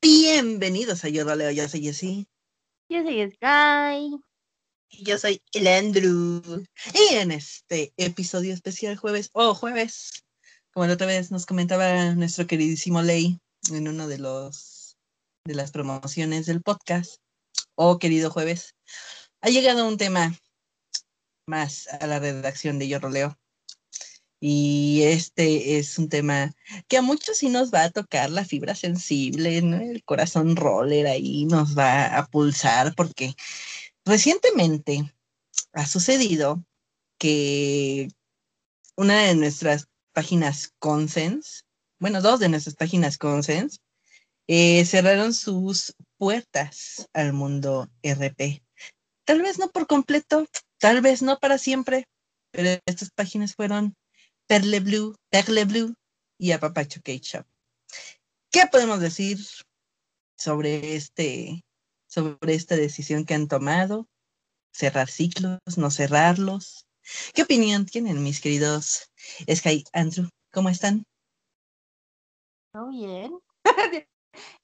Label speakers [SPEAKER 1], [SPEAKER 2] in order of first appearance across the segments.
[SPEAKER 1] Bienvenidos a Yo Leo, yo soy Jessy.
[SPEAKER 2] Yo soy Sky.
[SPEAKER 1] Y yo soy el Andrew. Y en este episodio especial jueves, o oh, jueves, como la otra vez nos comentaba nuestro queridísimo Ley en uno de los de las promociones del podcast, oh querido jueves, ha llegado un tema más a la redacción de Yo Roleo. Y este es un tema que a muchos sí nos va a tocar la fibra sensible, el corazón roller ahí nos va a pulsar porque recientemente ha sucedido que una de nuestras páginas Consens, bueno, dos de nuestras páginas Consens, eh, cerraron sus puertas al mundo RP. Tal vez no por completo, tal vez no para siempre, pero estas páginas fueron Perle Blue, Perle Blue y Apapacho Cake Shop. ¿Qué podemos decir sobre este, sobre esta decisión que han tomado? ¿Cerrar ciclos? ¿No cerrarlos? ¿Qué opinión tienen mis queridos Sky Andrew? ¿Cómo están?
[SPEAKER 2] Yo bien.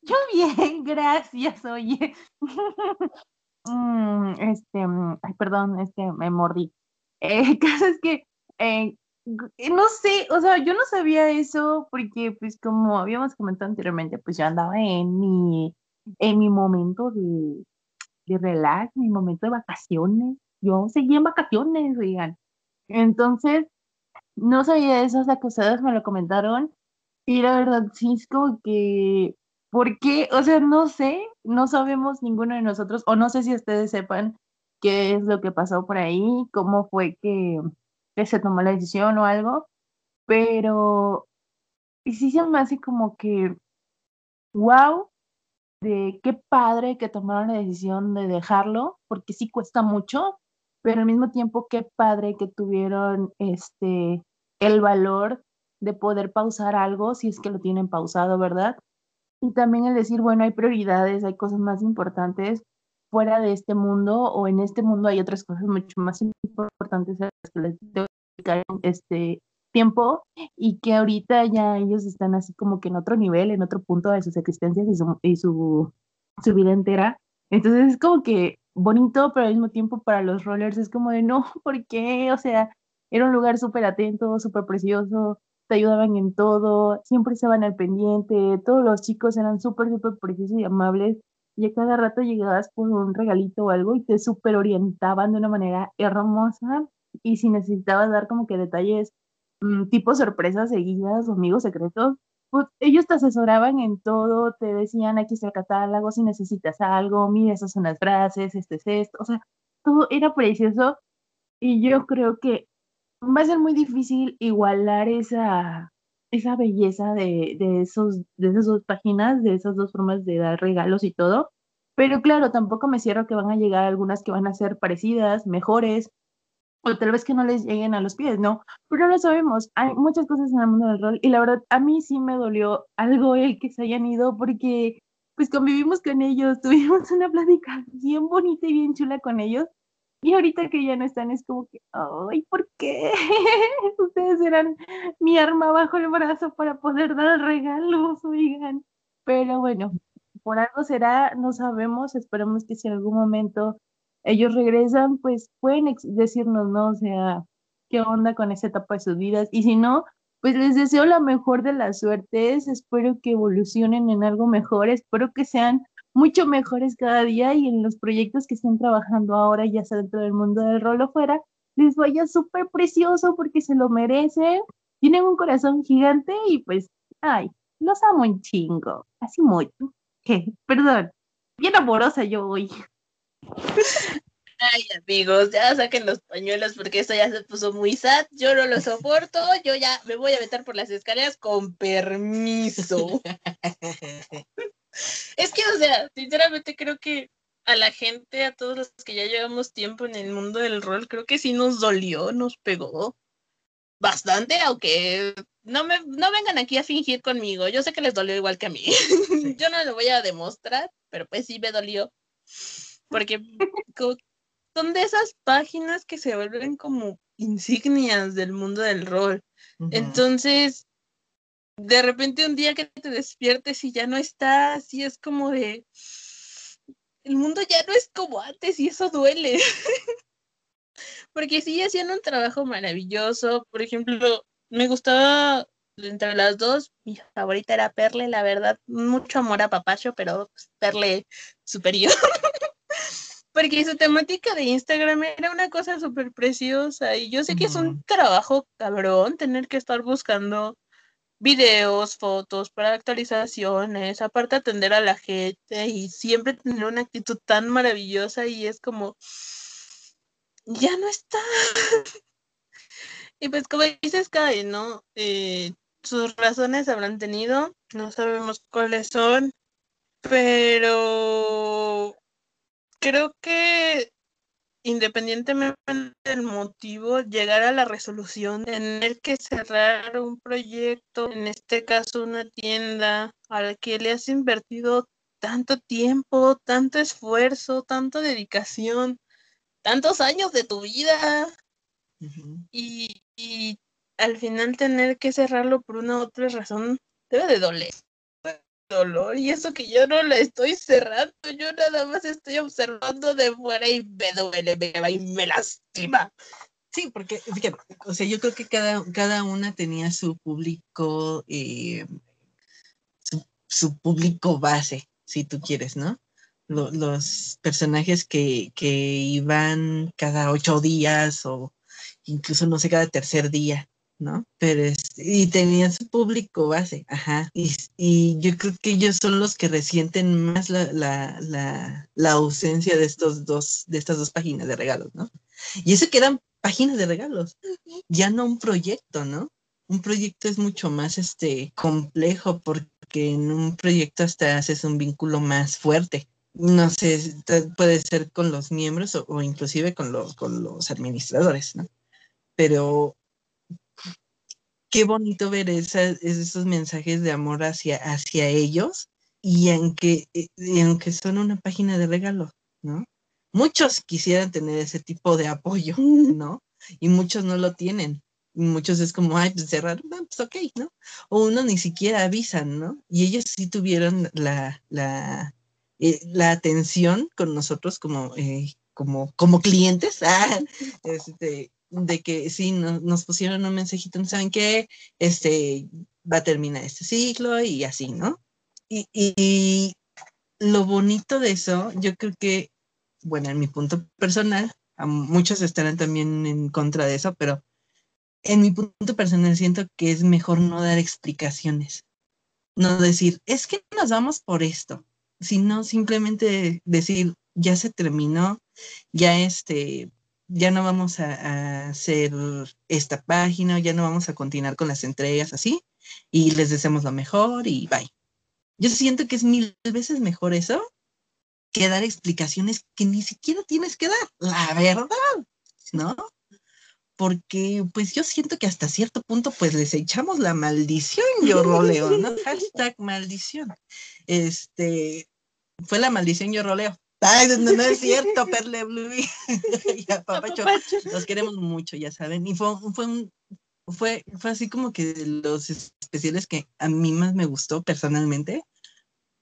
[SPEAKER 2] Yo bien, gracias, oye. Mm, este, mm, ay, perdón, este, me mordí. El caso es que eh, eh, no sé, o sea, yo no sabía eso porque, pues, como habíamos comentado anteriormente, pues yo andaba en mi, en mi momento de, de relax, mi momento de vacaciones. Yo seguía en vacaciones, digan. Entonces, no sabía eso hasta que ustedes me lo comentaron. Y la verdad, sí, es como que, ¿por qué? O sea, no sé, no sabemos ninguno de nosotros, o no sé si ustedes sepan qué es lo que pasó por ahí, cómo fue que que se tomó la decisión o algo, pero y sí se me hace como que, wow, de qué padre que tomaron la decisión de dejarlo, porque sí cuesta mucho, pero al mismo tiempo qué padre que tuvieron este el valor de poder pausar algo si es que lo tienen pausado, ¿verdad? Y también el decir, bueno, hay prioridades, hay cosas más importantes fuera de este mundo o en este mundo hay otras cosas mucho más importantes a las que les dedicar este tiempo y que ahorita ya ellos están así como que en otro nivel, en otro punto de sus existencias y su, y su, su vida entera. Entonces es como que bonito, pero al mismo tiempo para los rollers es como de no, ¿por qué? O sea, era un lugar súper atento, súper precioso, te ayudaban en todo, siempre estaban al pendiente, todos los chicos eran súper, súper preciosos y amables y a cada rato llegabas por un regalito o algo y te súper orientaban de una manera hermosa y si necesitabas dar como que detalles mm, tipo sorpresas seguidas amigos secretos, pues ellos te asesoraban en todo, te decían aquí está el catálogo, si necesitas algo, mira, esas son las frases, este es esto, o sea, todo era precioso y yo creo que va a ser muy difícil igualar esa, esa belleza de, de, esos, de esas dos páginas, de esas dos formas de dar regalos y todo. Pero claro, tampoco me cierro que van a llegar algunas que van a ser parecidas, mejores, o tal vez que no les lleguen a los pies, ¿no? Pero lo sabemos. Hay muchas cosas en el mundo del rol y la verdad a mí sí me dolió algo el que se hayan ido porque pues convivimos con ellos, tuvimos una plática bien bonita y bien chula con ellos y ahorita que ya no están, es como que, ay, ¿por qué? Ustedes eran mi arma bajo el brazo para poder dar regalos, oigan. Pero bueno, por algo será, no sabemos, esperemos que si en algún momento ellos regresan, pues pueden decirnos, ¿no? O sea, qué onda con esa etapa de sus vidas. Y si no, pues les deseo la mejor de las suertes, espero que evolucionen en algo mejor, espero que sean mucho mejores cada día y en los proyectos que están trabajando ahora, ya sea dentro del mundo del rol o fuera, les vaya súper precioso porque se lo merecen, tienen un corazón gigante y pues, ay, los amo un chingo, así mucho. Perdón, bien amorosa yo hoy.
[SPEAKER 3] Ay, amigos, ya saquen los pañuelos porque esto ya se puso muy sad. Yo no lo soporto. Yo ya me voy a meter por las escaleras con permiso. es que, o sea, sinceramente creo que a la gente, a todos los que ya llevamos tiempo en el mundo del rol, creo que sí nos dolió, nos pegó bastante, aunque no me no vengan aquí a fingir conmigo. Yo sé que les dolió igual que a mí. Yo no lo voy a demostrar, pero pues sí me dolió porque son de esas páginas que se vuelven como insignias del mundo del rol. Entonces, de repente un día que te despiertes y ya no estás, y es como de, el mundo ya no es como antes y eso duele. Porque sí hacían un trabajo maravilloso. Por ejemplo, me gustaba entre las dos, mi favorita era Perle, la verdad, mucho amor a Papacho, pero pues, Perle superior. Porque su temática de Instagram era una cosa súper preciosa y yo sé que es un trabajo cabrón tener que estar buscando videos, fotos para actualizaciones, aparte atender a la gente y siempre tener una actitud tan maravillosa y es como, ya no está. y pues como dices, Kai, ¿no? Eh, sus razones habrán tenido, no sabemos cuáles son, pero creo que independientemente del motivo, llegar a la resolución, tener que cerrar un proyecto, en este caso una tienda, a la que le has invertido tanto tiempo, tanto esfuerzo, tanta dedicación, tantos años de tu vida y, y al final tener que cerrarlo por una u otra razón, debe de doler. Dolor, y eso que yo no la estoy cerrando, yo nada más estoy observando de fuera y me duele, me y me lastima.
[SPEAKER 1] Sí, porque o sea, yo creo que cada, cada una tenía su público, eh, su, público base, si tú quieres, ¿no? Lo- los personajes que, que iban cada ocho días o incluso, no sé, cada tercer día, ¿no? Pero este, y tenían su público base, ajá. Y, y yo creo que ellos son los que resienten más la, la, la, la ausencia de estos dos, de estas dos páginas de regalos, ¿no? Y eso que eran páginas de regalos, ya no un proyecto, ¿no? Un proyecto es mucho más este complejo porque en un proyecto hasta haces un vínculo más fuerte. No sé, puede ser con los miembros o, o inclusive con los, con los administradores, ¿no? Pero qué bonito ver esas- esos mensajes de amor hacia, hacia ellos y aunque, eh, y aunque son una página de regalos, ¿no? Muchos quisieran tener ese tipo de apoyo, ¿no? Y muchos no lo tienen. Y muchos es como, ay, pues cerrar, no, pues ok, ¿no? O uno ni siquiera avisan, ¿no? Y ellos sí tuvieron la, la, eh, la atención con nosotros como, eh, como, como clientes, ah, este, de que sí, no- nos pusieron un mensajito, ¿no saben qué? Este, va a terminar este ciclo y así, ¿no? Y, y- lo bonito de eso, yo creo que, bueno, en mi punto personal, a muchos estarán también en contra de eso, pero en mi punto personal siento que es mejor no dar explicaciones, no decir, es que nos vamos por esto, sino simplemente decir, ya se terminó, ya este, ya no vamos a, a hacer esta página, ya no vamos a continuar con las entregas así, y les deseamos lo mejor y bye. Yo siento que es mil veces mejor eso que dar explicaciones que ni siquiera tienes que dar, la verdad, ¿no? Porque pues yo siento que hasta cierto punto pues les echamos la maldición, yo roleo, ¿no? Hashtag maldición. Este, fue la maldición, yo roleo. Ay, no, no es cierto, Perle Blue. ya, papacho, los queremos mucho, ya saben. Y fue, fue un, fue, fue así como que de los especiales que a mí más me gustó personalmente,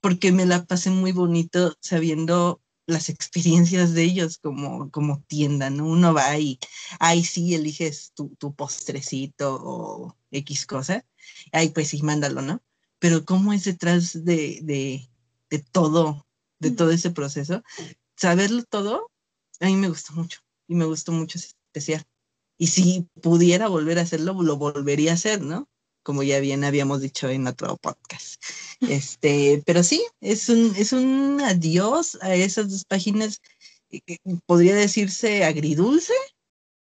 [SPEAKER 1] porque me la pasé muy bonito sabiendo las experiencias de ellos como, como tienda, ¿no? Uno va y, ahí sí, eliges tu, tu postrecito o X cosa, ay, pues sí, mándalo, ¿no? Pero cómo es detrás de, de, de todo, de todo ese proceso, saberlo todo, a mí me gustó mucho y me gustó mucho ese especial. Y si pudiera volver a hacerlo, lo volvería a hacer, ¿no? Como ya bien habíamos dicho en otro podcast. Este, pero sí, es un, es un adiós a esas dos páginas, eh, eh, podría decirse agridulce,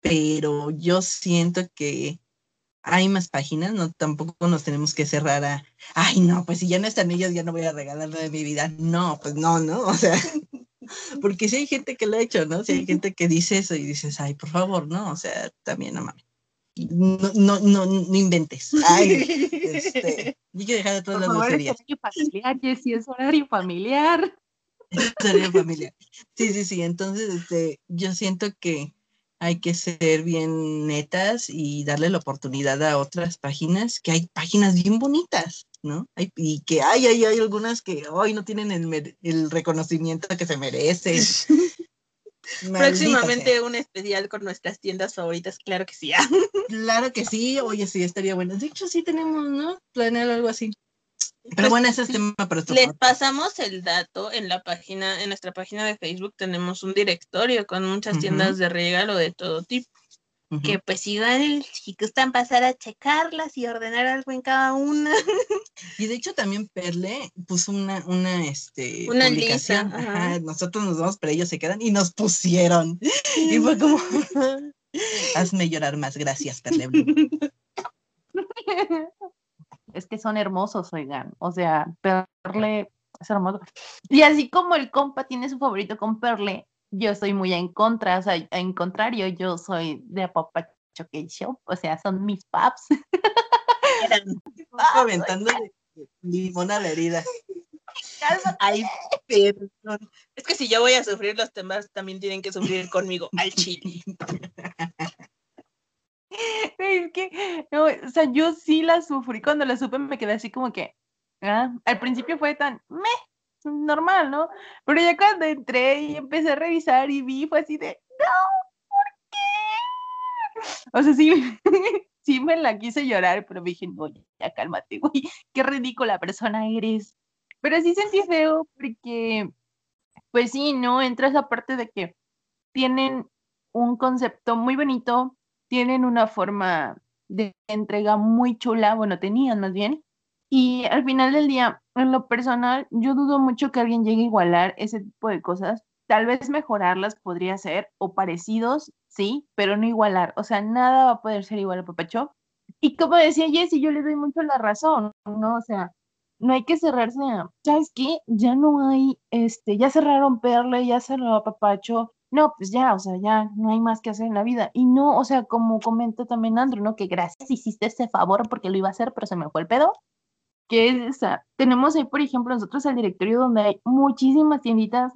[SPEAKER 1] pero yo siento que hay más páginas, no tampoco nos tenemos que cerrar a, ay, no, pues si ya no están ellos, ya no voy a regalar nada de mi vida. No, pues no, ¿no? O sea, porque si hay gente que lo ha hecho, ¿no? Si hay gente que dice eso y dices, ay, por favor, ¿no? O sea, también no mames. No, no, no, no inventes. Ay, este, hay que dejar de todas
[SPEAKER 2] Por
[SPEAKER 1] las
[SPEAKER 2] favor, es
[SPEAKER 1] groserías.
[SPEAKER 2] horario familiar, Jessy, es horario familiar.
[SPEAKER 1] Historia familiar. Sí, sí, sí. Entonces, este, yo siento que hay que ser bien netas y darle la oportunidad a otras páginas, que hay páginas bien bonitas, ¿no? Hay, y que hay, hay, hay algunas que hoy no tienen el, el, reconocimiento que se merecen.
[SPEAKER 3] Próximamente un especial con nuestras tiendas favoritas, claro que sí.
[SPEAKER 1] claro que sí, oye, sí, estaría bueno. De hecho, sí tenemos, ¿no? Planear algo así. Pero bueno, ese es tema para
[SPEAKER 3] Les pasamos el dato en la página, en nuestra página de Facebook tenemos un directorio con muchas tiendas de regalo de todo tipo. Que pues igual si gustan pasar a checarlas y ordenar algo en cada una.
[SPEAKER 1] Y de hecho también Perle puso una, una, este, una publicación. nosotros nos vamos, pero ellos se quedan y nos pusieron. Y fue como, hazme llorar más, gracias Perle
[SPEAKER 2] es que son hermosos, oigan. O sea, Perle es hermoso. Y así como el compa tiene su favorito con Perle, yo soy muy en contra, o sea, en contrario, yo soy de Apapacho Show, o sea, son mis paps.
[SPEAKER 1] aventando limón a la herida.
[SPEAKER 3] Ay, perdón. Es que si yo voy a sufrir los temas, también tienen que sufrir conmigo al chile.
[SPEAKER 2] Es que, o sea, yo sí la sufrí. Cuando la supe me quedé así como que, ah, al principio fue tan, meh, normal, ¿no? Pero ya cuando entré y empecé a revisar y vi, fue así de, no, ¿por qué? O sea, sí, sí me la quise llorar, pero me dije, no, ya cálmate, güey, qué ridícula persona eres. Pero sí sentí feo porque, pues sí, ¿no? Entra esa parte de que tienen un concepto muy bonito, tienen una forma de entrega muy chula, bueno, tenían más bien, y al final del día, en lo personal, yo dudo mucho que alguien llegue a igualar ese tipo de cosas. Tal vez mejorarlas podría ser, o parecidos, sí, pero no igualar. O sea, nada va a poder ser igual a Papacho. Y como decía Jessie, yo le doy mucho la razón, ¿no? O sea, no hay que cerrarse a, ¿sabes qué? Ya no hay, este, ya cerraron Perle, ya cerró Papacho, no, pues ya, o sea, ya no hay más que hacer en la vida. Y no, o sea, como comenta también Andrew, ¿no? Que gracias hiciste ese favor porque lo iba a hacer, pero se me fue el pedo. Que es esa. Tenemos ahí, por ejemplo, nosotros el directorio donde hay muchísimas tienditas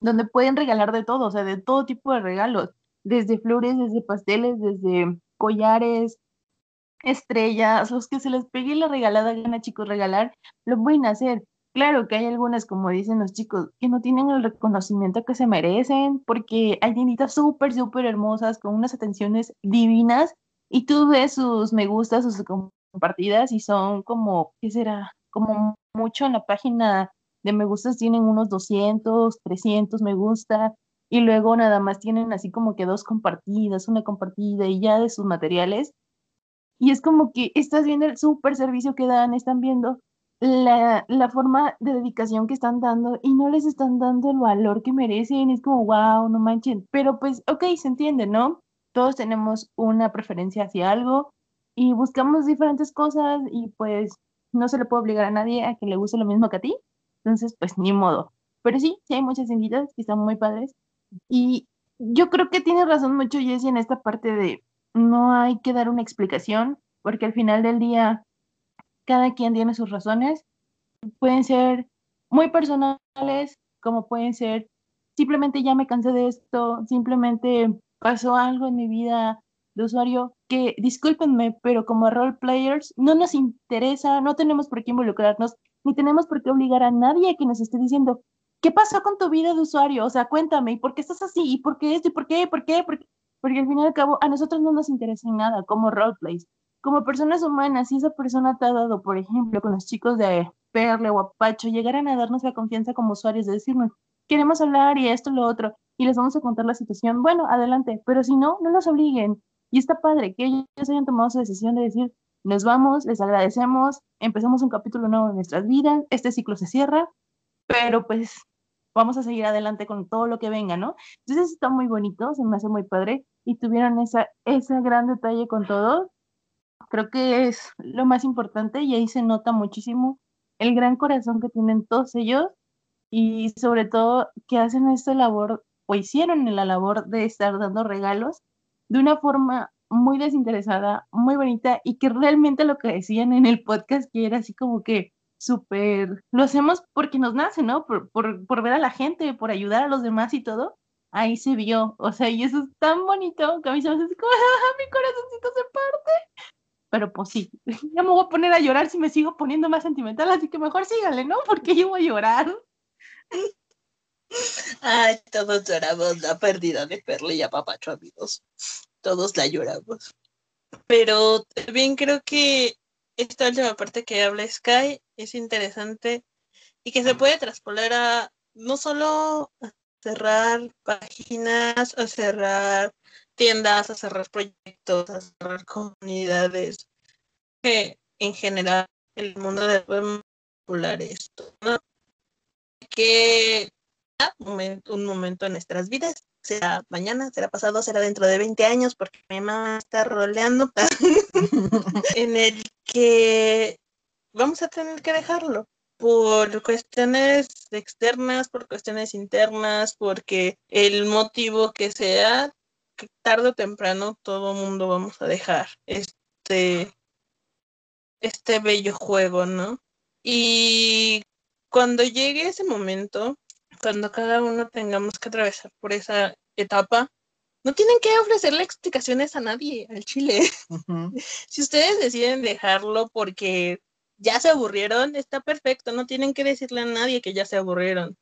[SPEAKER 2] donde pueden regalar de todo, o sea, de todo tipo de regalos, desde flores, desde pasteles, desde collares, estrellas, los que se les pegue la regalada gana, chicos, regalar, lo pueden hacer. Claro que hay algunas, como dicen los chicos, que no tienen el reconocimiento que se merecen, porque hay niñitas súper, súper hermosas, con unas atenciones divinas, y tú ves sus me gustas, sus compartidas, y son como, ¿qué será? Como mucho en la página de me gustas tienen unos 200, 300 me gusta, y luego nada más tienen así como que dos compartidas, una compartida, y ya de sus materiales. Y es como que estás viendo el súper servicio que dan, están viendo la, la, forma de dedicación que están dando y no les están dando el valor que merecen. Es como, wow, no manchen. Pero pues, ok, se entiende, ¿no? Todos tenemos una preferencia hacia algo y buscamos diferentes cosas y pues no se le puede obligar a nadie a que le guste lo mismo que a ti. Entonces, pues ni modo. Pero sí, sí hay muchas inditas que están muy padres. Y yo creo que tiene razón mucho Jessie en esta parte de no hay que dar una explicación, porque al final del día cada quien tiene sus razones, pueden ser muy personales, como pueden ser simplemente ya me cansé de esto, simplemente pasó algo en mi vida de usuario que discúlpenme, pero como role players no nos interesa, no tenemos por qué involucrarnos, ni tenemos por qué obligar a nadie a que nos esté diciendo, ¿qué pasó con tu vida de usuario? O sea, cuéntame, ¿y por qué estás así? ¿Y por qué esto? ¿Y por qué? ¿Por qué? Porque, porque al fin y al cabo a nosotros no nos interesa nada como roleplays como personas humanas, si esa persona te ha dado, por ejemplo, con los chicos de Perle o Apacho, llegaran a darnos la confianza como usuarios de decirnos, queremos hablar y esto, lo otro, y les vamos a contar la situación, bueno, adelante, pero si no, no los obliguen. Y está padre que ellos hayan tomado esa decisión de decir, nos vamos, les agradecemos, empezamos un capítulo nuevo en nuestras vidas, este ciclo se cierra, pero pues vamos a seguir adelante con todo lo que venga, ¿no? Entonces está muy bonito, se me hace muy padre y tuvieron esa, ese gran detalle con todo Creo que es lo más importante y ahí se nota muchísimo el gran corazón que tienen todos ellos y sobre todo que hacen esta labor o hicieron la labor de estar dando regalos de una forma muy desinteresada, muy bonita y que realmente lo que decían en el podcast que era así como que súper, lo hacemos porque nos nace, ¿no? Por, por, por ver a la gente, por ayudar a los demás y todo. Ahí se vio, o sea, y eso es tan bonito que a mí se me hace como, ¡ah, mi corazoncito se parte. Pero pues sí, ya me voy a poner a llorar si me sigo poniendo más sentimental, así que mejor síganle, ¿no? Porque yo voy a llorar.
[SPEAKER 3] Ay, todos lloramos la pérdida de Perle y a Papacho, amigos. Todos la lloramos. Pero también creo que esta última parte que habla Sky es interesante y que se puede traspolar a no solo cerrar páginas, a cerrar tiendas, a cerrar proyectos, a cerrar comunidades, que en general el mundo de popular esto, ¿no? Que un momento en nuestras vidas, será mañana, será pasado, será dentro de 20 años, porque mi mamá está roleando, en el que vamos a tener que dejarlo por cuestiones externas, por cuestiones internas, porque el motivo que sea, tarde o temprano todo mundo vamos a dejar este, este bello juego, ¿no? Y cuando llegue ese momento, cuando cada uno tengamos que atravesar por esa etapa, no tienen que ofrecerle explicaciones a nadie al chile. si ustedes deciden dejarlo porque ya se aburrieron, está perfecto, no tienen que decirle a nadie que ya se aburrieron.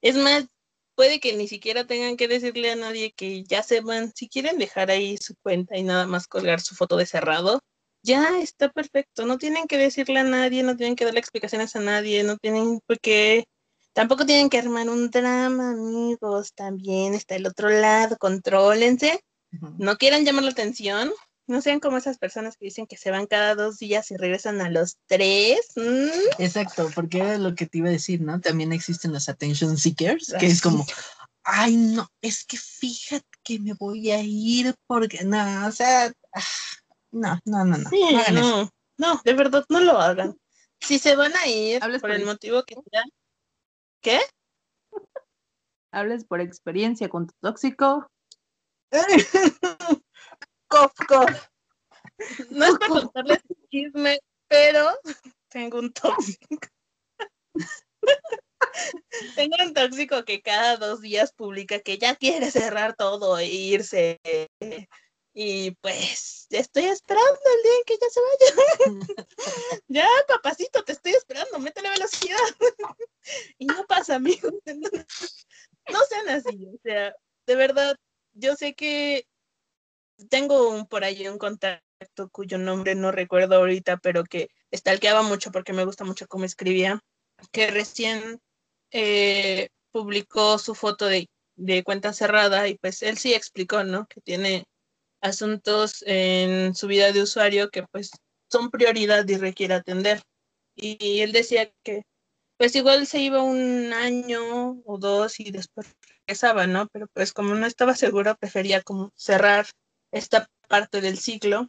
[SPEAKER 3] Es más, puede que ni siquiera tengan que decirle a nadie que ya se van. Si quieren dejar ahí su cuenta y nada más colgar su foto de cerrado, ya está perfecto. No tienen que decirle a nadie, no tienen que darle explicaciones a nadie, no tienen por qué Tampoco tienen que armar un drama, amigos. También está el otro lado. Contrólense. No quieran llamar la atención. No sean como esas personas que dicen que se van cada dos días y regresan a los tres.
[SPEAKER 1] Exacto, porque era lo que te iba a decir, ¿no? También existen los attention seekers, que es como, ay, no, es que fíjate que me voy a ir porque, no, o sea, ah, no, no, no, no.
[SPEAKER 3] no, no, de verdad, no lo hagan. Si se van a ir por el motivo que sea, ¿Qué?
[SPEAKER 2] Hables por experiencia con tu tóxico.
[SPEAKER 3] No es para contarles chisme, pero tengo un tóxico. tengo un tóxico que cada dos días publica que ya quiere cerrar todo e irse. Y pues estoy esperando el día en que ya se vaya. ya, papacito, te estoy esperando, métele velocidad. y no pasa, amigos. no sean así, o sea, de verdad, yo sé que tengo un, por ahí un contacto cuyo nombre no recuerdo ahorita, pero que estalqueaba mucho porque me gusta mucho cómo escribía, que recién eh, publicó su foto de, de cuenta cerrada y pues él sí explicó, ¿no? Que tiene asuntos en su vida de usuario que pues son prioridad y requiere atender. Y, él decía que pues igual se iba un año o dos y después regresaba, ¿no? Pero pues como no estaba seguro, prefería como cerrar esta parte del ciclo.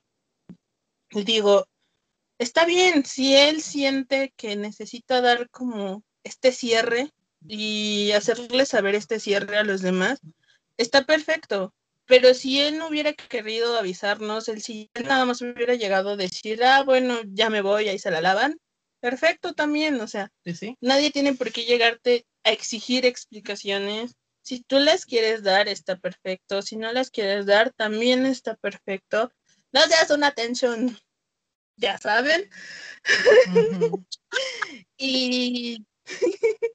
[SPEAKER 3] Digo, está bien, si él siente que necesita dar como este cierre y hacerle saber este cierre a los demás, está perfecto. Pero si él no hubiera querido avisarnos, él si él nada más hubiera llegado a decir, ah, bueno, ya me voy, ahí se la lavan, perfecto también, o sea, nadie tiene por qué llegarte a exigir explicaciones. Si tú las quieres dar, está perfecto. Si no las quieres dar, también está perfecto. No seas una atención, ya saben. y,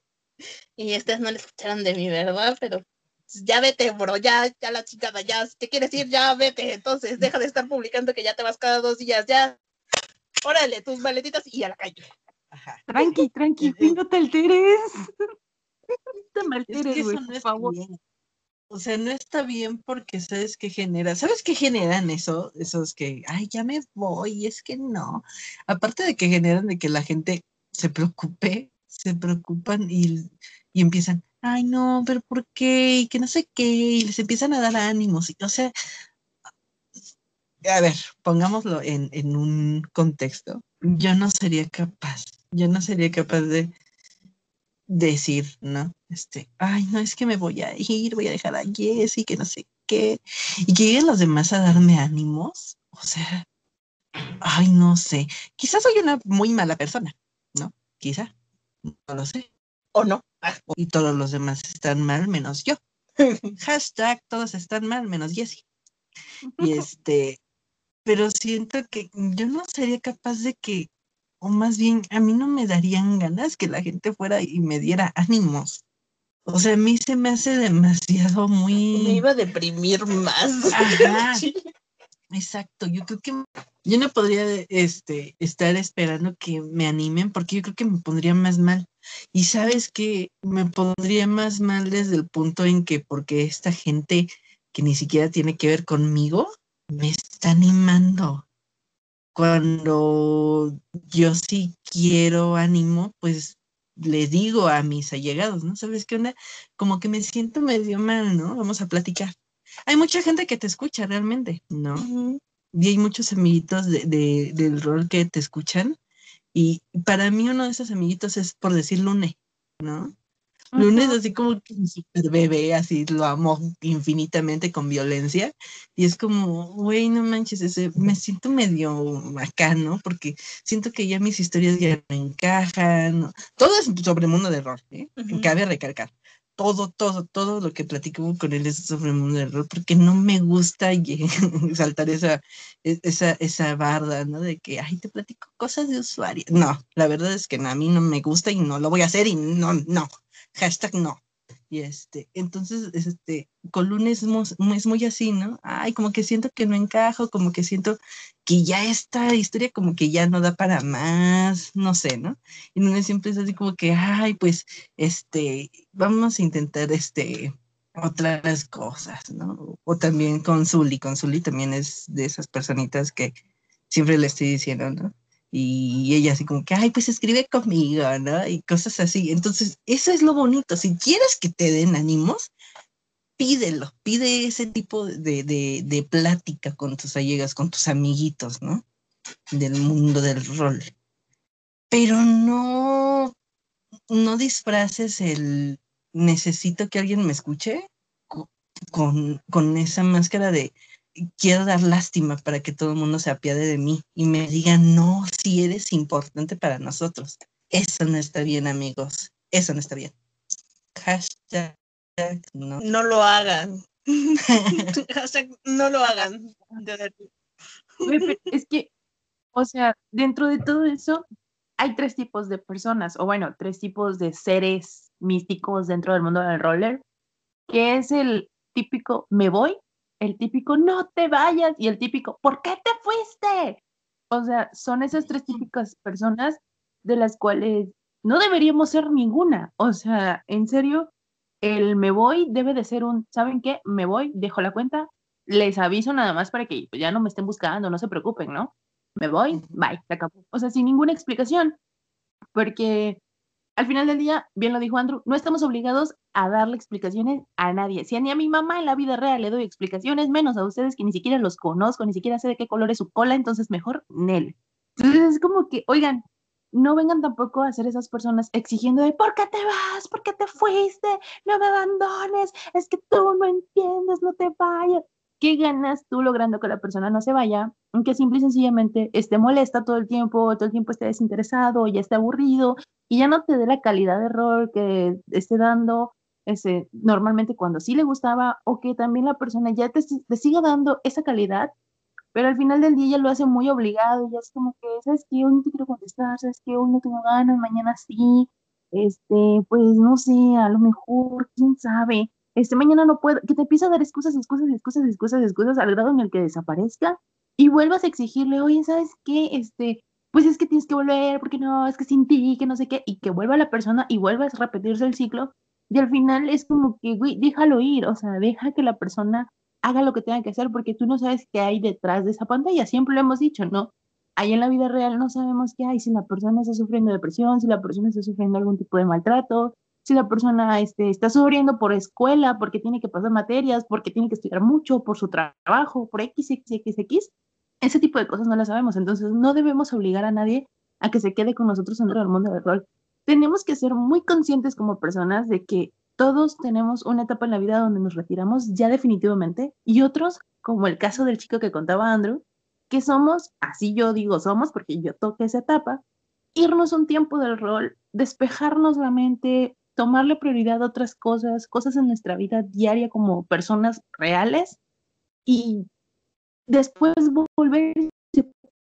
[SPEAKER 3] y estas no le escucharon de mí, ¿verdad? Pero ya vete, bro, ya, ya la chingada, ya, si te quieres ir, ya vete. Entonces, deja de estar publicando que ya te vas cada dos días, ya. Órale, tus maletitas y a la calle.
[SPEAKER 2] Tranqui, tranqui, no te alteres.
[SPEAKER 1] No te alteres, güey, por favor. O sea, no está bien porque sabes qué genera. ¿Sabes qué generan eso? Esos que, ay, ya me voy, es que no. Aparte de que generan de que la gente se preocupe, se preocupan y, y empiezan, ay no, pero ¿por qué? Y que no sé qué, y les empiezan a dar ánimos. o sea, a ver, pongámoslo en, en un contexto. Yo no sería capaz, yo no sería capaz de decir, ¿no? Este, ay, no, es que me voy a ir, voy a dejar a Jessy, que no sé qué, y que lleguen los demás a darme ánimos, o sea, ay, no sé, quizás soy una muy mala persona, ¿no? quizá, no lo sé.
[SPEAKER 3] ¿O no? Ah,
[SPEAKER 1] Y todos los demás están mal menos yo. Hashtag todos están mal menos Jessie. Y este, pero siento que yo no sería capaz de que, o más bien, a mí no me darían ganas que la gente fuera y me diera ánimos. O sea, a mí se me hace demasiado
[SPEAKER 3] Me
[SPEAKER 1] muy...
[SPEAKER 3] iba a deprimir más.
[SPEAKER 1] Ajá. Exacto, yo creo que yo no podría este, estar esperando que me animen porque yo creo que me pondría más mal. Y sabes que me pondría más mal desde el punto en que porque esta gente que ni siquiera tiene que ver conmigo me está animando. Cuando yo sí quiero ánimo, pues le digo a mis allegados, ¿no? ¿Sabes qué onda? Como que me siento medio mal, ¿no? Vamos a platicar. Hay mucha gente que te escucha realmente, ¿no? Y hay muchos amiguitos de, de- del rol que te escuchan. Y para mí uno de esos amiguitos es por decir Lune, ¿no? Lune es
[SPEAKER 2] Ujú.
[SPEAKER 1] así como que un super bebé, así lo amo infinitamente con violencia. Y es como, güey, no manches, ese, me siento medio acá, ¿no? Porque siento que ya mis historias ya no encajan. Todo es sobre mundo de rol, ¿eh?
[SPEAKER 3] Ujú.
[SPEAKER 1] Cabe recalcar todo, todo, todo lo que platico con él es sobre el mundo del rol, porque no me gusta saltar esa, e- esa, esa barda, ¿no? De que, ay, te platico cosas de usuario. No, la verdad es que no, a mí no me gusta y no lo voy a hacer y no, no, hashtag no. Y este, entonces, este, con lunes es es muy así, ¿no? Ay, como que siento que no encajo, como que siento que ya esta historia como que ya no da para más, no sé, ¿no? Y lunes siempre es así como que, ay, pues, este, vamos a intentar, este, otras cosas, ¿no? O también con Zully, con Zully también es de esas personitas que siempre le estoy diciendo, ¿no? Y ella así como que, ay, pues escribe conmigo, ¿no? Y cosas así. Entonces, eso es lo bonito. Si quieres que te den ánimos, pídelo, pide ese tipo de, de, de plática con tus allegas, con tus amiguitos, ¿no? Del mundo del rol. Pero no, no disfraces el necesito que alguien me escuche co- con, con esa máscara de quiero dar lástima para que todo el mundo se apiade de mí y me diga, no, si eres importante para nosotros. Eso no está bien, amigos. Eso no está bien. Hashtag no.
[SPEAKER 3] No lo hagan. Hashtag no lo hagan.
[SPEAKER 2] Es que, o sea, dentro de todo eso, hay tres tipos de personas, o bueno, tres tipos de seres místicos dentro del mundo del roller, que es el típico me voy, el típico no te vayas y el típico ¿por qué te fuiste? O sea, son esas tres típicas personas de las cuales no deberíamos ser ninguna. O sea, en serio, el me voy debe de ser un, ¿saben qué? Me voy, dejo la cuenta, les aviso nada más para que ya no me estén buscando, no se preocupen, ¿no? Me voy, bye, se acabó. O sea, sin ninguna explicación, porque al final del día, bien lo dijo Andrew, no estamos obligados a darle explicaciones a nadie. Si ni a mi mamá en la vida real le doy explicaciones, menos a ustedes que ni siquiera los conozco, ni siquiera sé de qué color es su cola, entonces mejor Nel. Entonces es como que, oigan, no vengan tampoco a ser esas personas exigiendo de ¿por qué te vas? ¿Por qué te fuiste? No me abandones, es que tú no entiendes, no te vayas. ¿Qué ganas tú logrando que la persona no se vaya? Aunque simple y sencillamente esté molesta todo el tiempo, todo el tiempo esté desinteresado, ya esté aburrido y ya no te dé la calidad de rol que esté dando ese, normalmente cuando sí le gustaba o que también la persona ya te, siga dando esa calidad, pero al final del día ya lo hace muy obligado, ya es como que, ¿sabes qué? Hoy no te quiero contestar, ¿sabes qué? Hoy no tengo ganas, mañana sí, este, pues no sé, a lo mejor, quién sabe, este, mañana no puedo, que te empieza a dar excusas, excusas, excusas, excusas, excusas, al grado en el que desaparezca y vuelvas a exigirle, oye, ¿sabes qué? Este, pues es que tienes que volver, porque no, es que sin ti, que no sé qué, y que vuelva la persona y vuelvas a repetirse el ciclo, y al final es como que, güey, déjalo ir, o sea, deja que la persona haga lo que tenga que hacer, porque tú no sabes qué hay detrás de esa pantalla, siempre lo hemos dicho, ¿no? Ahí en la vida real no sabemos qué hay, si la persona está sufriendo depresión, si la persona está sufriendo algún tipo de maltrato, si la persona este, está sufriendo por escuela, porque tiene que pasar materias, porque tiene que estudiar mucho, por su tra- trabajo, por X, X, X, X, ese tipo de cosas no las sabemos, entonces no debemos obligar a nadie a que se quede con nosotros dentro del mundo del rol. Tenemos que ser muy conscientes como personas de que todos tenemos una etapa en la vida donde nos retiramos ya definitivamente y otros, como el caso del chico que contaba Andrew, que somos, así yo digo somos porque yo toqué esa etapa, irnos un tiempo del rol, despejarnos la mente, tomarle prioridad a otras cosas, cosas en nuestra vida diaria como personas reales y después volver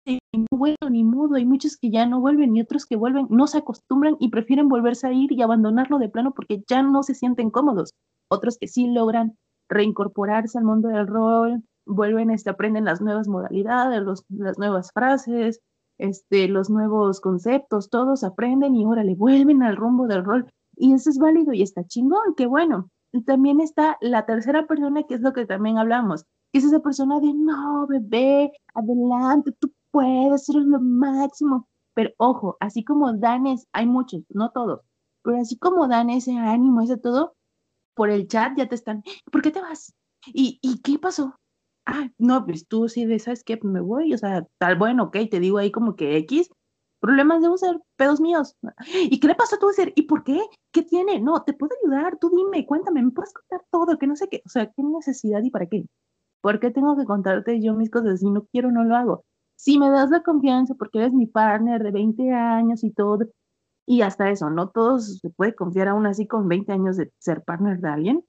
[SPEAKER 2] ni vuelvo ni mudo. Hay muchos que ya no vuelven y otros que vuelven, no se acostumbran y prefieren volverse a ir y abandonarlo de plano porque ya no se sienten cómodos. Otros que sí logran reincorporarse al mundo del rol, vuelven, este, aprenden las nuevas modalidades, las nuevas frases, este, los nuevos conceptos, todos aprenden y ahora le vuelven al rumbo del rol. Y eso es válido y está chingón, qué bueno. También está la tercera persona, que es lo que también hablamos, que es esa persona de, no, bebé, adelante, tú puedes, ser lo máximo. Pero ojo, así como dan hay muchos, no todos, pero así como dan ese ánimo, ese todo, por el chat ya te están, ¿por qué te vas? ¿Y, y qué pasó? ah, no, pues tú sí de, ¿sabes qué? Pues me voy, o sea, tal, bueno, ok, te digo ahí como que X, problemas de ser pedos míos. ¿Y qué le pasa a tu ser? ¿Y por qué? ¿Qué tiene? No, te puedo ayudar, tú dime, cuéntame, me puedes contar todo, que no sé qué, o sea, ¿qué necesidad y para qué? ¿Por qué tengo que contarte yo mis cosas? Si no quiero, no lo hago. Si me das la confianza porque eres mi partner de 20 años y todo, y hasta eso, no todos se puede confiar aún así con 20 años de ser partner de alguien,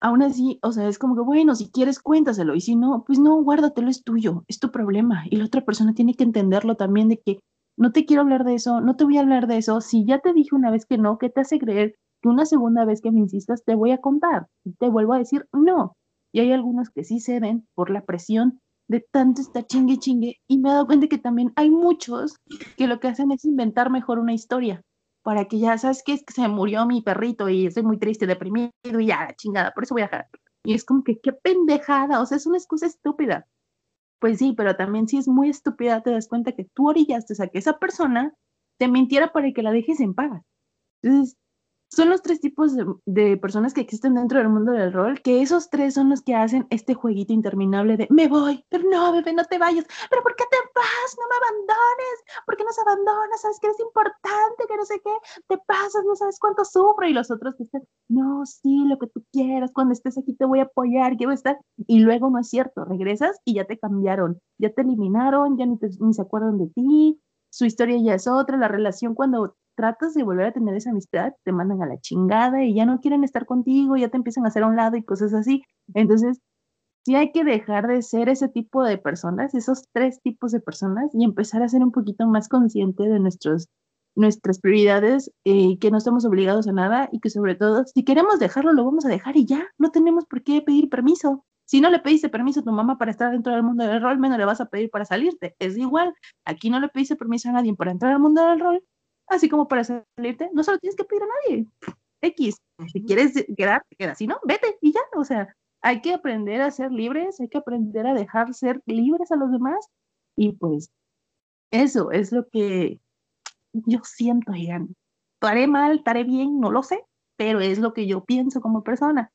[SPEAKER 2] aún así, o sea, es como que, bueno, si quieres, cuéntaselo, y si no, pues no, guárdatelo, es tuyo, es tu problema, y la otra persona tiene que entenderlo también de que no te quiero hablar de eso, no te voy a hablar de eso, si ya te dije una vez que no, ¿qué te hace creer que una segunda vez que me insistas te voy a contar? Te vuelvo a decir no. Y hay algunos que sí ceden por la presión de tanto estar chingue chingue, y me he dado cuenta que también hay muchos que lo que hacen es inventar mejor una historia para que ya, ¿sabes qué? Es que se murió mi perrito y estoy muy triste, deprimido y ya, chingada, por eso voy a dejar. Y es como que, qué pendejada, o sea, es una excusa estúpida. Pues sí, pero también si es muy estúpida, te das cuenta que tú orillaste a que esa persona te mintiera para que la dejes en paz. Entonces, son los tres tipos de, personas que existen dentro del mundo del rol, que esos tres son los que hacen este jueguito interminable de me voy, pero no, bebé, no te vayas, pero ¿por qué te vas? No me abandones, ¿por qué nos abandonas? Sabes que eres importante, que no sé qué, te pasas, no sabes cuánto sufro, y los otros están, no, sí, lo que tú quieras, cuando estés aquí te voy a apoyar, quiero estar, y luego no es cierto, regresas y ya te cambiaron, ya te eliminaron, ya ni, ni se acuerdan de ti, su historia ya es otra, la relación cuando tratas de volver a tener esa amistad, te mandan a la chingada y ya no quieren estar contigo, ya te empiezan a hacer a un lado y cosas así. Entonces, sí hay que dejar de ser ese tipo de personas, esos tres tipos de personas y empezar a ser un poquito más consciente de nuestros, nuestras prioridades, y eh, que no estamos obligados a nada y que sobre todo, si queremos dejarlo, lo vamos a dejar y ya, no tenemos por qué pedir permiso. Si no le pediste permiso a tu mamá para estar dentro del mundo del rol, menos le vas a pedir para salirte. Es igual, aquí no le pediste permiso a nadie para entrar al mundo del rol, así como para salirte, no solo tienes que pedir a nadie. X, si quieres quedar, te quedas, si no, vete y ya, o sea, hay que aprender a ser libres, hay que aprender a dejar ser libres a los demás y pues eso es lo que yo siento, Ian. Estaré mal, estaré bien, no lo sé, pero es lo que yo pienso como persona.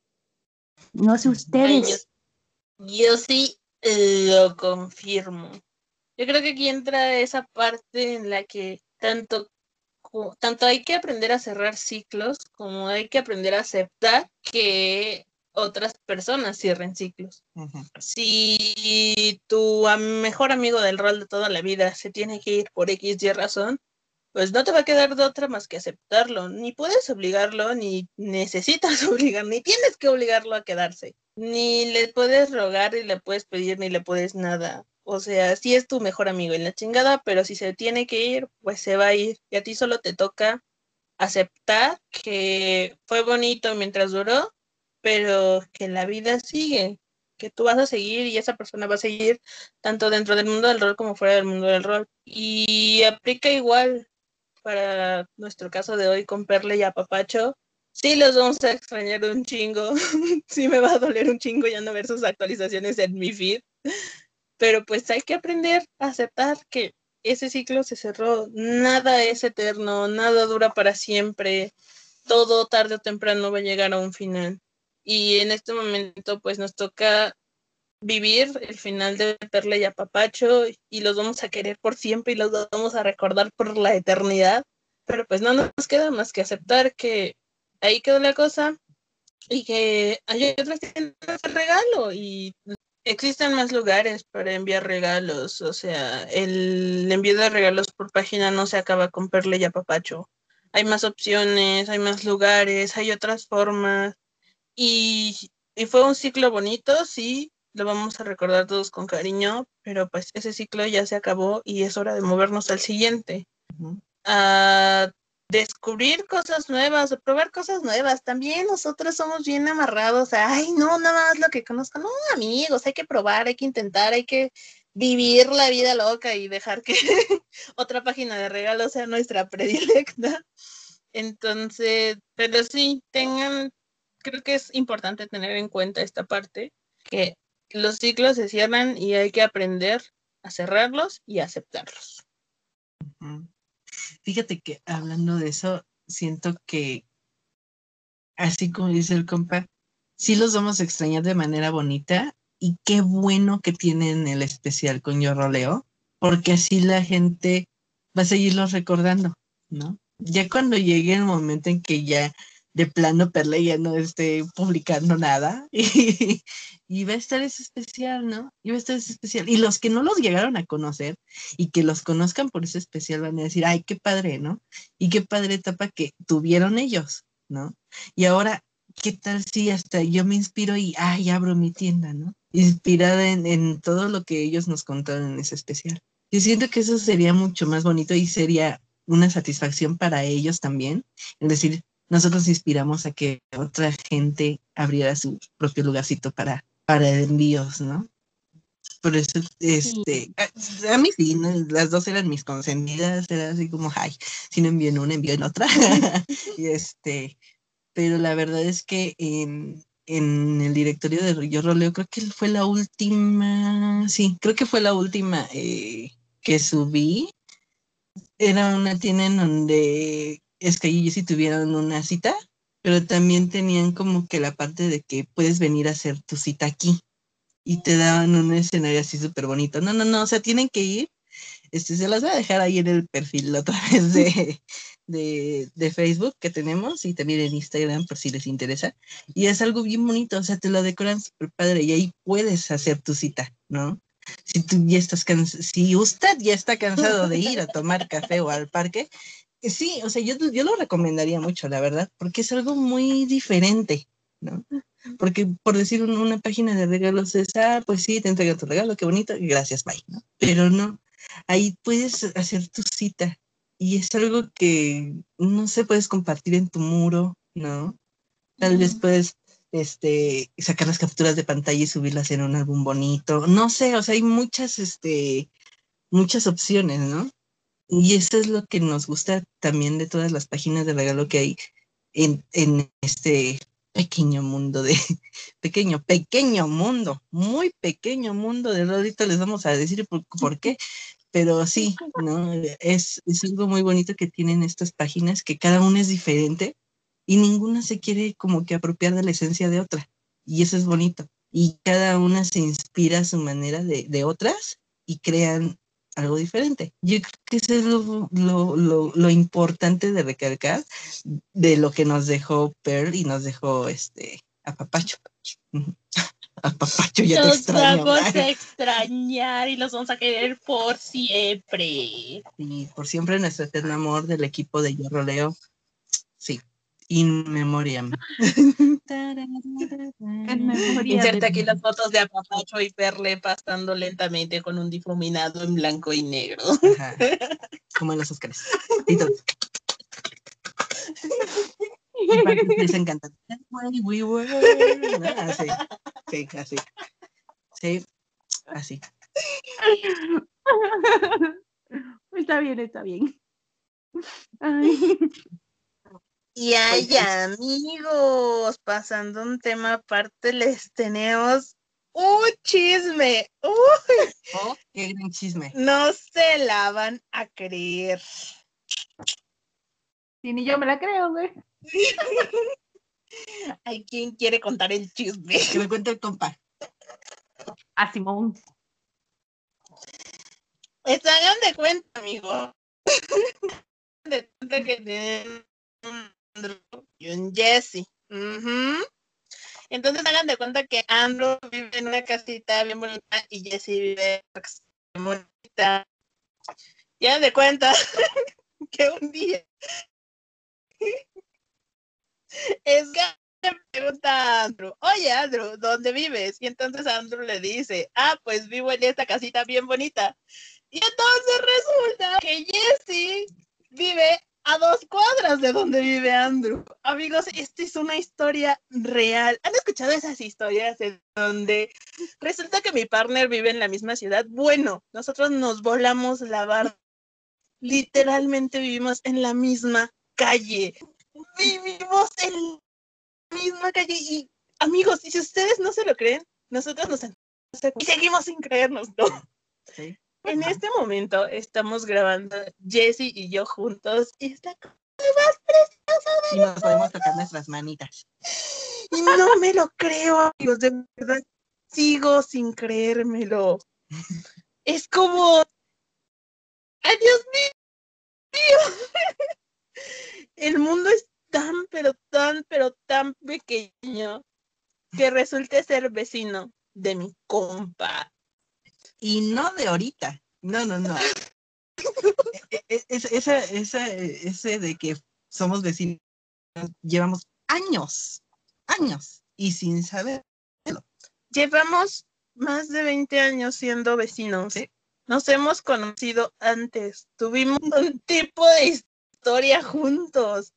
[SPEAKER 2] No sé ustedes.
[SPEAKER 3] yo sí lo confirmo. Yo creo que aquí entra esa parte en la que tanto tanto hay que aprender a cerrar ciclos como hay que aprender a aceptar que otras personas cierren ciclos. Si tu mejor amigo del rol de toda la vida se tiene que ir por X y razón, pues no te va a quedar de otra más que aceptarlo. Ni puedes obligarlo, ni necesitas obligar, ni tienes que obligarlo a quedarse. Ni le puedes rogar, ni le puedes pedir, ni le puedes nada. O sea, sí es tu mejor amigo en la chingada, pero si se tiene que ir, pues se va a ir. Y a ti solo te toca aceptar que fue bonito mientras duró, pero que la vida sigue, que tú vas a seguir y esa persona va a seguir tanto dentro del mundo del rol como fuera del mundo del rol. Y aplica igual para nuestro caso de hoy con Perle y Apapacho. Sí los vamos a extrañar un chingo. sí me va a doler un chingo ya no ver sus actualizaciones en mi feed pero pues hay que aprender a aceptar que ese ciclo se cerró, nada es eterno, nada dura para siempre, todo tarde o temprano va a llegar a un final. Y en este momento pues nos toca vivir el final de Perla y Apapacho y los vamos a querer por siempre y los vamos a recordar por la eternidad, pero pues no nos queda más que aceptar que ahí quedó la cosa y que hay otras el regalo y existen más lugares para enviar regalos. O sea, el envío de regalos por página no se acaba con Perle y Apapacho. Hay más opciones, hay más lugares, hay otras formas. Y, y fue un ciclo bonito, sí, lo vamos a recordar todos con cariño, pero pues ese ciclo ya se acabó y es hora de movernos al siguiente. A descubrir cosas nuevas, a probar cosas nuevas. También nosotros somos bien amarrados. Ay, no, nada más lo que conozco. No, amigos, hay que probar, hay que intentar, hay que vivir la vida loca y dejar que otra página de regalos sea nuestra predilecta. Entonces, pero sí, tengan, creo que es importante tener en cuenta esta parte, que los ciclos se cierran y hay que aprender a cerrarlos y aceptarlos.
[SPEAKER 1] Ujú. Fíjate que hablando de eso, siento que, así como dice el compa, sí los vamos a extrañar de manera bonita y qué bueno que tienen el especial con Yo Roleo, porque así la gente va a seguirlos recordando, ¿no? Ya cuando llegue el momento en que ya de plano Perle ya no esté publicando nada y, y va a estar ese especial, ¿no? Y va a estar ese especial. Y los que no los llegaron a conocer y que los conozcan por ese especial van a decir, ay, qué padre, ¿no? Y qué padre etapa que tuvieron ellos, ¿no? Y ahora, ¿qué tal si hasta yo me inspiro y, ay, abro mi tienda, ¿no? Inspirada en, en todo lo que ellos nos contaron en ese especial. Yo siento que eso sería mucho más bonito y sería una satisfacción para ellos también, es decir, nosotros inspiramos a que otra gente abriera su propio lugarcito para, para envíos, ¿no? Por eso, este, a, a mí sí, ¿no? las dos eran mis consentidas, era así como, ay, si no envío en una, envío en otra. y este, pero la verdad es que en, en el directorio de Yo Roleo, creo que fue la última, sí, creo que fue la última eh, que subí. Era una tienda en donde que y sí tuvieron una cita, pero también tenían como que la parte de que puedes venir a hacer tu cita aquí y te daban un escenario así súper bonito. No, no, no, o sea, tienen que ir. Este, se las voy a dejar ahí en el perfil otra vez de, de, de Facebook que tenemos y también en Instagram por si les interesa. Y es algo bien bonito, o sea, te lo decoran súper padre y ahí puedes hacer tu cita, ¿no? Si tú ya estás si usted ya está cansado de ir a tomar café o al parque, sí, o sea, yo, yo lo recomendaría mucho, la verdad, porque es algo muy diferente, ¿no? Porque por decir un- una página de regalos es, ah, pues sí, te entrega tu regalo, qué bonito, gracias, bye, ¿no? Pero no, ahí puedes hacer tu cita y es algo que, no sé, puedes compartir en tu muro, ¿no? Tal vez puedes este, sacar las capturas de pantalla y subirlas en un álbum bonito. No sé, o sea, hay muchas, este, muchas opciones, ¿no? Y eso es lo que nos gusta también de todas las páginas de regalo que hay en, en este pequeño mundo de, pequeño, pequeño mundo, muy pequeño mundo de ahorita les vamos a decir por, qué, pero sí, ¿no? Es, es algo muy bonito que tienen estas páginas, que cada una es diferente y ninguna se quiere como que apropiar de la esencia de otra. Y eso es bonito. Y cada una se inspira a su manera de, de otras y crean algo diferente. Yo creo que eso es lo, lo, lo, lo importante de recalcar de lo que nos dejó Pearl y nos dejó este a Papacho. A Papacho ya te
[SPEAKER 3] Los
[SPEAKER 1] extraño.
[SPEAKER 3] vamos
[SPEAKER 1] man.
[SPEAKER 3] a extrañar y los vamos a querer por siempre.
[SPEAKER 1] Y por siempre nuestro eterno amor del equipo de Yo Roleo. Sí, in memoriam.
[SPEAKER 2] En memoria
[SPEAKER 3] Inserta aquí las fotos de Apapacho y Perle pastando lentamente con un difuminado en blanco y negro.
[SPEAKER 1] Ajá. Como en los Oscars. Y todo. Y les encanta. Así. Sí, así. Sí, así.
[SPEAKER 2] Está bien, está bien. Ay,
[SPEAKER 3] Y ay, amigos, pasando un tema aparte, les tenemos un chisme. Uy,
[SPEAKER 1] Oh, qué gran chisme.
[SPEAKER 3] no se la van a creer.
[SPEAKER 2] sí, ni yo me la creo, güey.
[SPEAKER 3] Hay quien quiere contar el chisme.
[SPEAKER 1] Que me cuente el compa.
[SPEAKER 2] A Simón.
[SPEAKER 3] Pues hagan de cuenta, amigo. de cuenta que tienen un y un Jesse. Entonces hagan de cuenta que Andrew vive en una casita bien bonita y Jessie vive en bonita. Y hagan de cuenta que un día es que le pregunta a Andrew, oye Andrew, ¿dónde vives? Y entonces Andrew le dice, ah, pues vivo en esta casita bien bonita. Y entonces resulta que Jessie vive a dos cuadras de donde vive Andrew. Amigos, esta es una historia real. ¿Han escuchado esas historias en donde resulta que mi partner vive en la misma ciudad? Bueno, nosotros nos volamos la barra. Literalmente vivimos en la misma calle. Vivimos en la misma calle y amigos, y si ustedes no se lo creen, nosotros nos y seguimos sin creernos, ¿no?
[SPEAKER 1] Sí.
[SPEAKER 3] En este momento estamos grabando Jesse y yo juntos y está cosa más preciosa
[SPEAKER 1] Y nos podemos tocar nuestras manitas.
[SPEAKER 3] y no me lo creo, amigos, de verdad sigo sin creérmelo. Es como, ay Dios mío, el mundo es tan, pero tan, pero tan pequeño que resulte ser vecino de mi compa.
[SPEAKER 1] Y no de ahorita. No, no, no. E- e- es- esa, esa, ese de que somos vecinos, llevamos años, años, y sin saber.
[SPEAKER 3] Llevamos más de 20 años siendo vecinos.
[SPEAKER 1] Sí.
[SPEAKER 3] Nos hemos conocido antes. Tuvimos un tipo de historia juntos.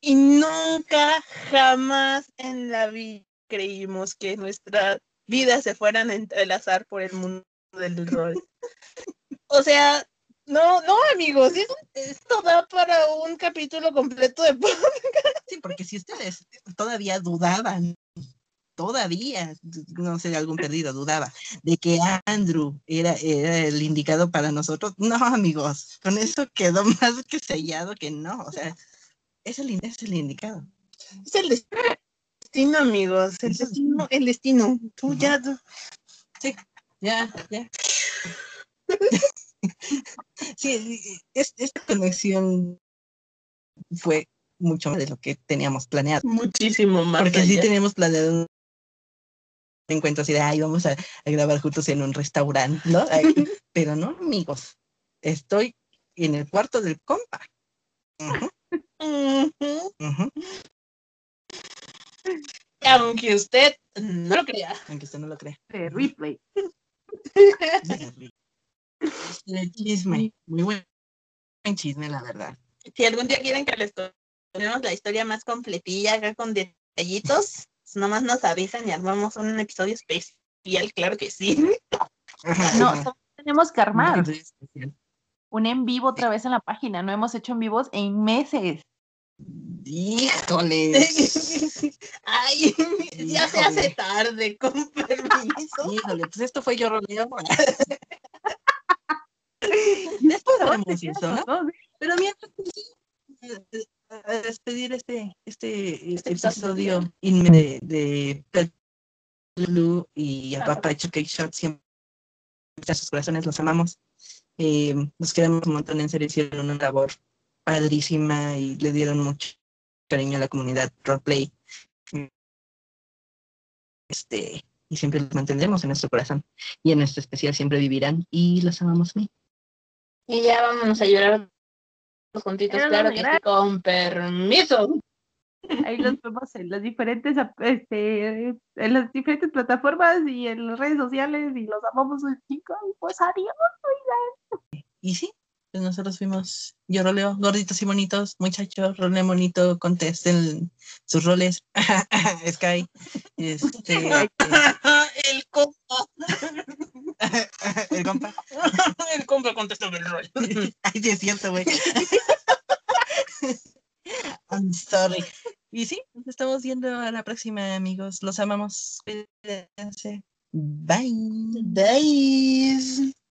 [SPEAKER 3] Y nunca, jamás en la vida creímos que nuestras vidas se fueran a entrelazar por el mundo del rol. O sea, no, no, amigos, esto, da para un capítulo completo de
[SPEAKER 1] Sí, porque si ustedes todavía dudaban, todavía, no sé, algún perdido dudaba, de que Andrew era, era el indicado para nosotros, no, amigos, con eso quedó más que sellado que no, o sea, es el, es el indicado.
[SPEAKER 3] Es el destino, amigos. El destino, el destino. Tú ya. tú-
[SPEAKER 1] Ya, ya. sí, es- esta conexión fue mucho más de lo que teníamos planeado.
[SPEAKER 3] Muchísimo más.
[SPEAKER 1] Porque sí teníamos planeado un encuentro así de, ay, vamos a, a grabar juntos en un restaurante, ¿no? Ay, pero no, amigos, estoy en el cuarto del compa.
[SPEAKER 3] Aunque usted no lo crea.
[SPEAKER 1] Aunque usted no lo crea.
[SPEAKER 2] De replay.
[SPEAKER 1] El chisme, muy buen, buen chisme, la verdad.
[SPEAKER 3] Si algún día quieren que les contemos la historia más completilla, acá con detallitos, pues nomás nos avisan y armamos un episodio especial, claro que sí.
[SPEAKER 2] No, tenemos que armar un en vivo otra vez en la página. No hemos hecho en vivos en meses.
[SPEAKER 1] Híjole.
[SPEAKER 3] Ay, ya se hace tarde, con permiso.
[SPEAKER 1] Híjole, pues esto fue yo roleo. Después haremos eso, ¿no? Pero mientras pues, a despedir este, este, este
[SPEAKER 3] episodio.
[SPEAKER 1] episodio de, de Lulu y a Papacho Cake Shot, siempre a sus corazones los amamos. Eh, nos queremos un montón, en serio, hicieron una labor padrísima y le dieron mucho cariño a la comunidad roleplay. Este, y siempre los mantendremos en nuestro corazón. Y en nuestro especial siempre vivirán y los amamos mí.
[SPEAKER 3] Y ya vámonos a llorar juntitos,
[SPEAKER 2] Pero
[SPEAKER 3] claro que sí, con permiso.
[SPEAKER 2] Ahí los vemos en las diferentes este, en las diferentes plataformas y en las redes sociales y los amamos un chico. Y pues adiós.
[SPEAKER 1] Y sí, pues nosotros fuimos, yo roleo gorditos y bonitos, muchachos, roleo bonito, contesten sus roles. Sky, este,
[SPEAKER 3] El compa.
[SPEAKER 1] el compa.
[SPEAKER 3] El compa contestó el rol.
[SPEAKER 1] Ay, sí es cierto, güey. I'm sorry. Y sí, nos estamos viendo a la próxima, amigos. Los amamos. Cuídense. Bye.
[SPEAKER 3] Bye.